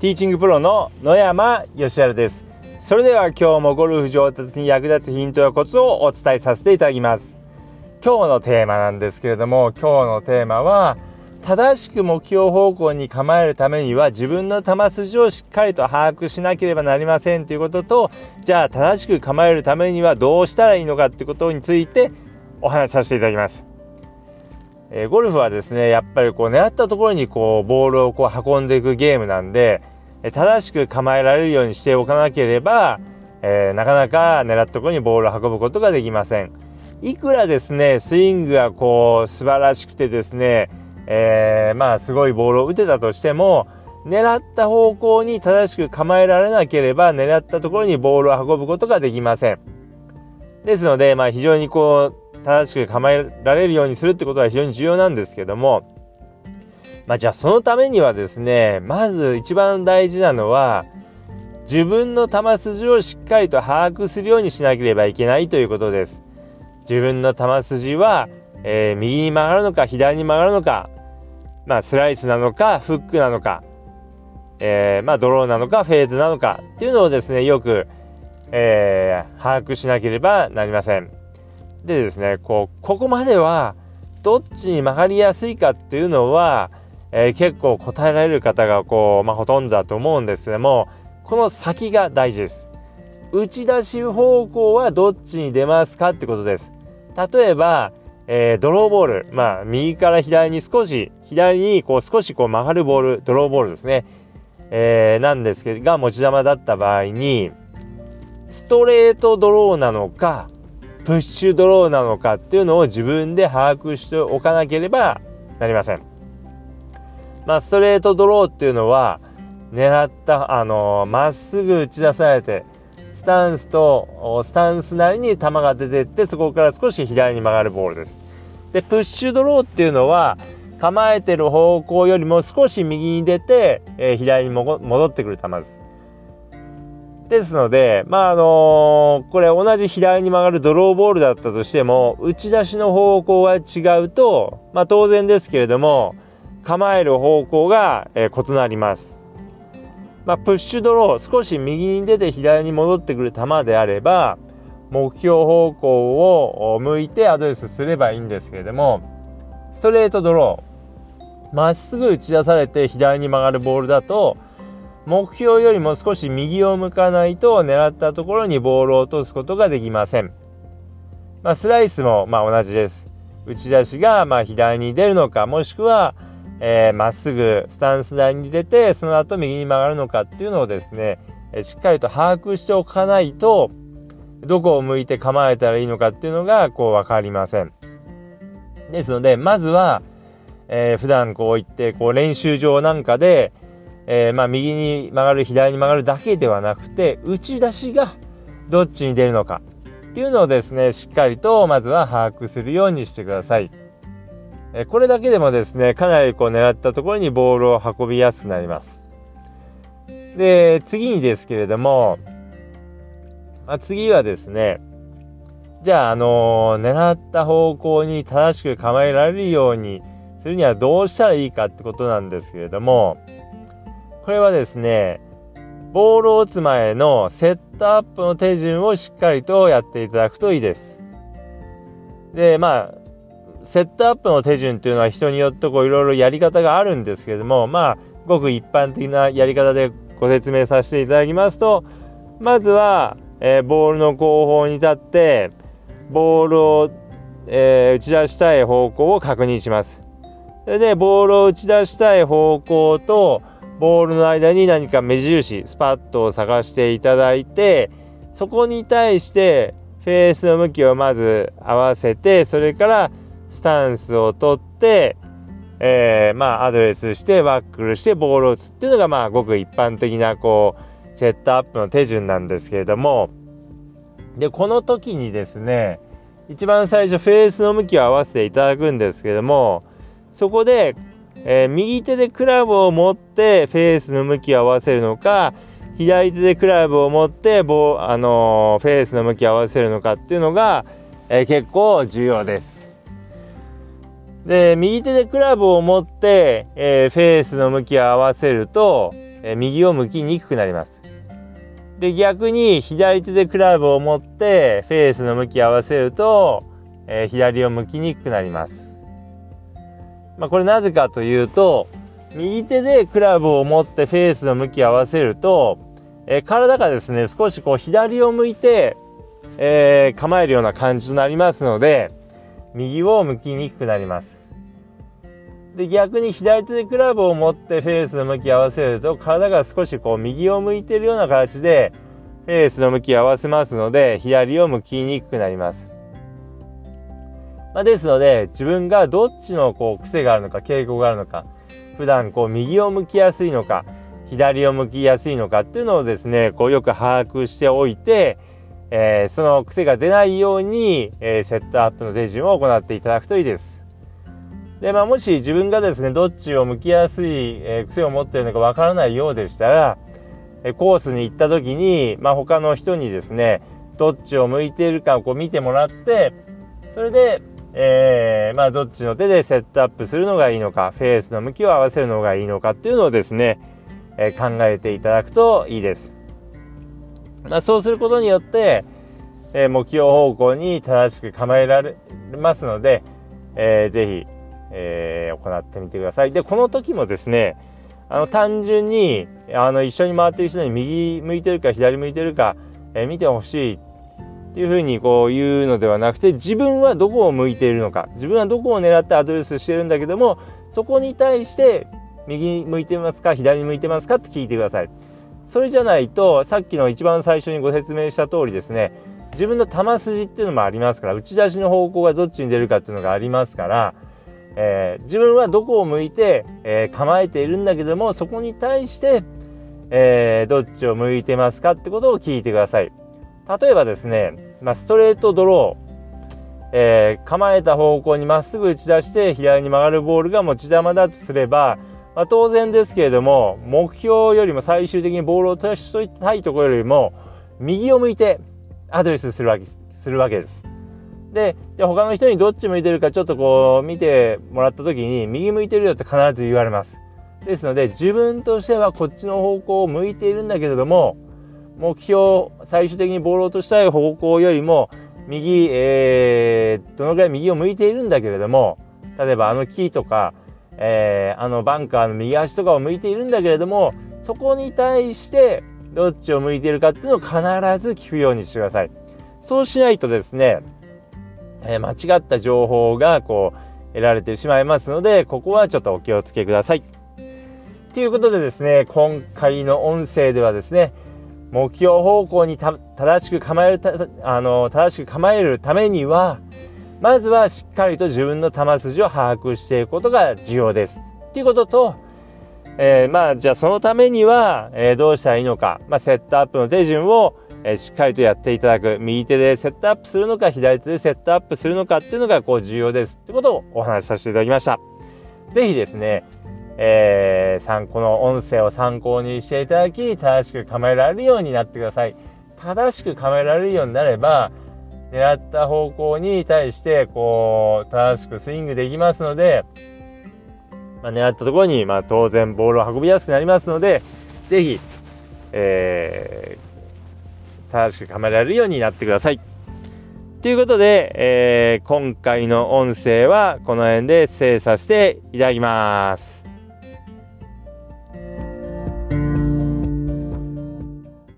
ティーチングプロの野山義晴です。それでは今日もゴルフ上達に役立つヒントやコツをお伝えさせていただきます。今日のテーマなんですけれども今日のテーマは正しく目標方向に構えるためには自分の球筋をしっかりと把握しなければなりませんということとじゃあ正しく構えるためにはどうしたらいいのかってことについてお話しさせていただきます。えー、ゴルフはですねやっぱりこう狙ったところにこうボールをこう運んでいくゲームなんで、え、正しく構えられるようにしておかなければ、えー、なかなか狙ったところにボールを運ぶことができません。いくらですねスイングがこう素晴らしくてですね、えまあすごいボールを打てたとしても狙った方向に正しく構えられなければ狙ったところにボールを運ぶことができません。ですので、まあ、非常にこう正しく構えられるようにするってことは非常に重要なんですけども、まあ、じゃあそのためにはですねまず一番大事なのは自分の球筋をしっかりと把握するようにしなければいけないということです。自分の球筋は、えー、右に曲がるのか左に曲がるのか、まあ、スライスなのかフックなのか、えー、まあ、ドローなのかフェードなのかっていうのをですねよく、えー、把握しなければなりません。でですねこうここまではどっちに曲がりやすいかっていうのは、えー、結構答えられる方がこう、まあ、ほとんどだと思うんですけどもこの先が大事です。打ち出し方向はどっちに出ますかってことです。例えば、えー、ドローボール、まあ、右から左に少し、左にこう少しこう曲がるボール、ドローボールですね。えー、なんですけど、が持ち球だった場合に、ストレートドローなのか、プッシュドローなのかっていうのを自分で把握しておかなければなりません。まあ、ストレートドローっていうのは狙ったあのまっすぐ打ち出されてスタンスとスタンスなりに球が出てってそこから少し左に曲がるボールです。でプッシュドローっていうのは構えてる方向よりも少し右に出て、えー、左に戻ってくる球です。ですので、まああのー、これ同じ左に曲がるドローボールだったとしても打ち出しの方向が違うと、まあ、当然ですけれども構える方向が、えー、異なります。まあ、プッシュドロー少し右に出て左に戻ってくる球であれば目標方向を向いてアドレスすればいいんですけれどもストレートドローまっすぐ打ち出されて左に曲がるボールだと目標よりも少し右を向かないと狙ったところにボールを落とすことができません。まあ、スライスもま同じです。打ち出しがま左に出るのかもしくはま、えー、っすぐスタンス台に出てその後右に曲がるのかっていうのをですねしっかりと把握しておかないとどこを向いて構えたらいいのかっていうのがこう分かりません。ですのでまずは、えー、普段こう言ってこう練習場なんかでえー、まあ、右に曲がる左に曲がるだけではなくて打ち出しがどっちに出るのかっていうのをですねしっかりとまずは把握するようにしてください。えこれだけでもですねかなりこう狙ったところにボールを運びやすくなります。で次にですけれども、まあ、次はですねじゃあ、あのー、狙った方向に正しく構えられるようにするにはどうしたらいいかってことなんですけれどもこれはですね、ボールを打つ前のセットアップの手順をしっかりとやっていただくといいです。で、まあ、セットアップの手順っていうのは人によってこういろいろやり方があるんですけれども、まあ、ごく一般的なやり方でご説明させていただきますと、まずは、えー、ボールの後方に立って、ボールを、えー、打ち出したい方向を確認します。で、ボールを打ち出したい方向と、ボールの間に何か目印スパッとを探していただいてそこに対してフェースの向きをまず合わせてそれからスタンスを取って、えー、まあアドレスしてワックルしてボールを打つっていうのがまあごく一般的なこうセットアップの手順なんですけれども。でこの時にですね一番最初フェースの向きを合わせていただくんですけどもそこでえー、右手でクラブを持ってフェースの向きを合わせるのか左手でクラブを持ってボあのー、フェースの向きを合わせるのかっていうのが、えー、結構重要です。で右手でクラブを持って、えフェースの向きを合わせるとえ右を向きにくくなります。で逆に左手でクラブを持ってフェースの向き合わせると、え、左を向きにくくなります。まあ、これなぜかというと右手でクラブを持ってフェースの向き合わせると、えー、体がですね少しこう左を向いて、えー、構えるような感じとなりますので右を向きにくくなります。で逆に左手でクラブを持ってフェースの向き合わせると体が少しこう右を向いているような形でフェースの向き合わせますので左を向きにくくなります。まあ、ですので自分がどっちのこう癖があるのか傾向があるのか普段こう右を向きやすいのか左を向きやすいのかっていうのをですねこうよく把握しておいて、えー、その癖が出ないように、えー、セットアップの手順を行っていただくといいです。で、まあ、もし自分がですね、どっちを向きやすい、えー、癖を持っているのかわからないようでしたら、えコースに行った時に、まあ、他の人にですね、どっちを向いているかをこう見てもらって、それで、えー、まあ、どっちの手でセットアップするのがいいのか、フェースの向きを合わせるのがいいのかっていうのをですね、えー、考えていただくといいです。まあ、そうすることによって、えー、目標方向に正しく構えられますので、えー、ぜひ、えー、行ってみてください。で、この時もですね、あの単純にあの一緒に回ってる人に右向いてるか左向いてるか、え、見てほしいっていうふうにこう言うのではなくて自分はどこを向いているのか自分はどこを狙ってアドレスしてるんだけどもそこに対して右向いてますか左向いてますかって聞いてください。それじゃないとさっきの一番最初にご説明した通りですね自分の球筋っていうのもありますから打ち出しの方向がどっちに出るかっていうのがありますからえー、自分はどこを向いて、えー、構えているんだけどもそこに対して、えー、どっちを向いてますかってことを聞いてください例えばですね、まあ、ストレートドロー、え構えた方向にまっすぐ打ち出して左に曲がるボールが持ち球だとすれば、まあ、当然ですけれども目標よりも最終的にボールを落としたいところよりも右を向いてアドレスするわけするわけですでじゃ他の人にどっち向いてるかちょっとこう見てもらった時に右向いてるよって必ず言われます。ですので自分としてはこっちの方向を向いているんだけれども目標最終的にボールを落としたい方向よりも右、えー、どのぐらい右を向いているんだけれども例えばあの木とか、えー、あのバンカーの右足とかを向いているんだけれどもそこに対してどっちを向いているかっていうのを必ず聞くようにしてください。そうしないとですねえ、間違った情報がこう得られてしまいますのでここはちょっとお気をつけください。ということでですね今回の音声ではですね目標方向に正しく構えるあの正しく構えるためにはまずはしっかりと自分の球筋を把握していくことが重要です。ということと、えー、まあじゃあそのためには、えー、どうしたらいいのか、まあ、セットアップの手順をえしっかりとやっていただく右手でセットアップするのか左手でセットアップするのかっていうのがこう重要ですってことをお話しさせていただきました。是非ですね、えー、この音声を参考にしていただき正しく構えられるようになってください。正しく構えられるようになれば狙った方向に対してこう正しくスイングできますので、まあ、狙ったところに、まあ、当然ボールを運びやすくなりますので是非、えー正しく構えられるようになってください。ということで、えー、今回の音声はこの辺で精査していただきます。